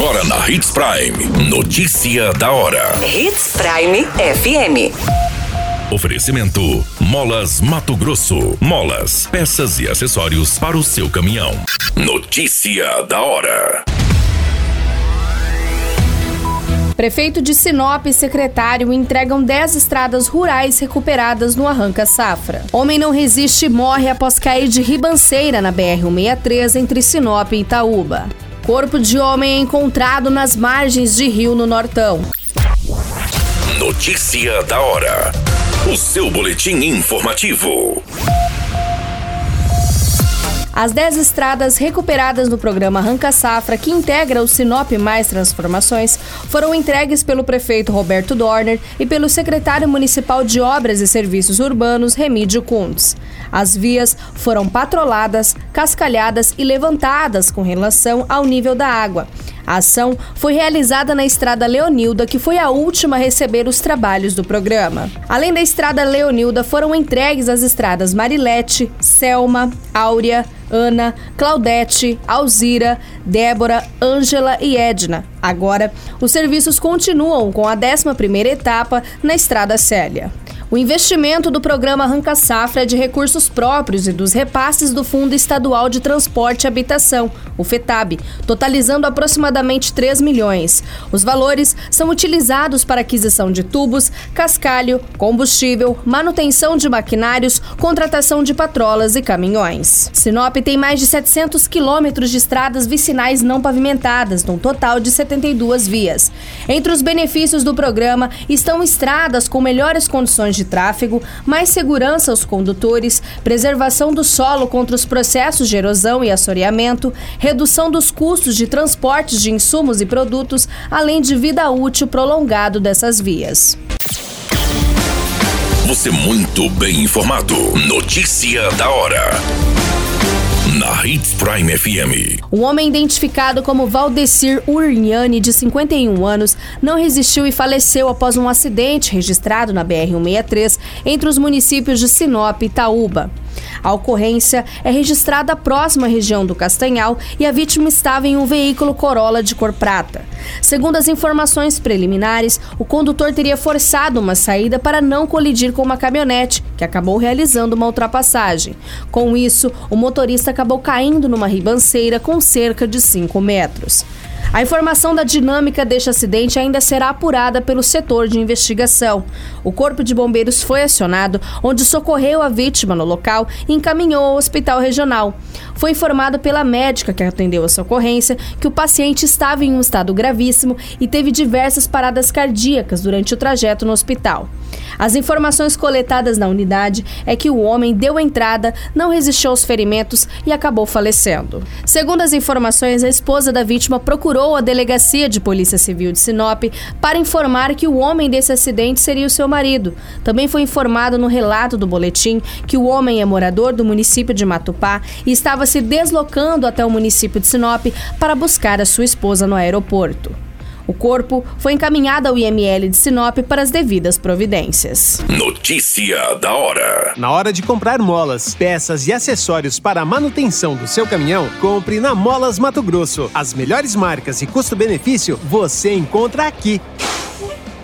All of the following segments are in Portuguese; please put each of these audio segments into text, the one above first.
Agora na Hits Prime. Notícia da hora. Hits Prime FM. Oferecimento: Molas Mato Grosso. Molas, peças e acessórios para o seu caminhão. Notícia da hora. Prefeito de Sinop e secretário entregam 10 estradas rurais recuperadas no Arranca Safra. Homem não resiste e morre após cair de ribanceira na BR-163 entre Sinop e Itaúba. Corpo de homem é encontrado nas margens de rio no Nortão. Notícia da hora. O seu boletim informativo. As 10 estradas recuperadas no programa Arranca Safra, que integra o Sinop Mais Transformações, foram entregues pelo prefeito Roberto Dorner e pelo secretário municipal de Obras e Serviços Urbanos, Remídio Kuntz. As vias foram patroladas, cascalhadas e levantadas com relação ao nível da água. A ação foi realizada na Estrada Leonilda, que foi a última a receber os trabalhos do programa. Além da Estrada Leonilda, foram entregues as estradas Marilete, Selma, Áurea, Ana, Claudete, Alzira, Débora, Ângela e Edna. Agora, os serviços continuam com a 11ª etapa na Estrada Célia. O investimento do programa Arranca Safra é de recursos próprios e dos repasses do Fundo Estadual de Transporte e Habitação, o FETAB, totalizando aproximadamente 3 milhões. Os valores são utilizados para aquisição de tubos, cascalho, combustível, manutenção de maquinários, contratação de patrolas e caminhões. Sinop tem mais de 700 quilômetros de estradas vicinais não pavimentadas, num total de 72 vias. Entre os benefícios do programa estão estradas com melhores condições de de tráfego, mais segurança aos condutores, preservação do solo contra os processos de erosão e assoreamento, redução dos custos de transportes de insumos e produtos, além de vida útil prolongado dessas vias. Você muito bem informado. Notícia da hora na Hits Prime FM. Um homem identificado como Valdecir Urniani, de 51 anos, não resistiu e faleceu após um acidente registrado na BR-163 entre os municípios de Sinop e Itaúba. A ocorrência é registrada próxima à região do Castanhal e a vítima estava em um veículo Corolla de cor prata. Segundo as informações preliminares, o condutor teria forçado uma saída para não colidir com uma caminhonete, que acabou realizando uma ultrapassagem. Com isso, o motorista acabou caindo numa ribanceira com cerca de 5 metros. A informação da dinâmica deste acidente ainda será apurada pelo setor de investigação. O Corpo de Bombeiros foi acionado, onde socorreu a vítima no local e encaminhou ao hospital regional. Foi informado pela médica que atendeu a socorrência que o paciente estava em um estado gravíssimo e teve diversas paradas cardíacas durante o trajeto no hospital. As informações coletadas na unidade é que o homem deu entrada, não resistiu aos ferimentos e acabou falecendo. Segundo as informações, a esposa da vítima procurou a delegacia de Polícia Civil de Sinop para informar que o homem desse acidente seria o seu marido. Também foi informado no relato do boletim que o homem é morador do município de Matupá e estava se deslocando até o município de Sinop para buscar a sua esposa no aeroporto. O corpo foi encaminhado ao IML de Sinop para as devidas providências. Notícia da hora. Na hora de comprar molas, peças e acessórios para a manutenção do seu caminhão, compre na Molas Mato Grosso. As melhores marcas e custo-benefício você encontra aqui.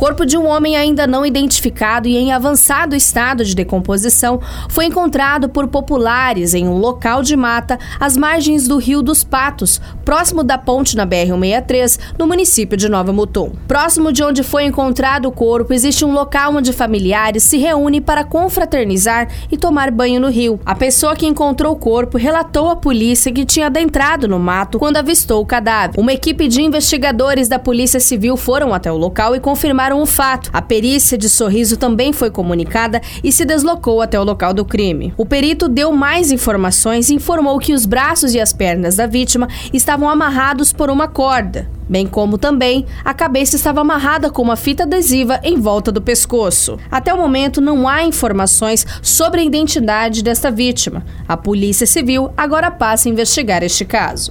Corpo de um homem ainda não identificado e em avançado estado de decomposição foi encontrado por populares em um local de mata às margens do Rio dos Patos, próximo da ponte na BR-163, no município de Nova Mutum. Próximo de onde foi encontrado o corpo, existe um local onde familiares se reúnem para confraternizar e tomar banho no rio. A pessoa que encontrou o corpo relatou à polícia que tinha adentrado no mato quando avistou o cadáver. Uma equipe de investigadores da Polícia Civil foram até o local e confirmaram o fato. A perícia de sorriso também foi comunicada e se deslocou até o local do crime. O perito deu mais informações e informou que os braços e as pernas da vítima estavam amarrados por uma corda bem como também a cabeça estava amarrada com uma fita adesiva em volta do pescoço. Até o momento não há informações sobre a identidade desta vítima. A Polícia Civil agora passa a investigar este caso.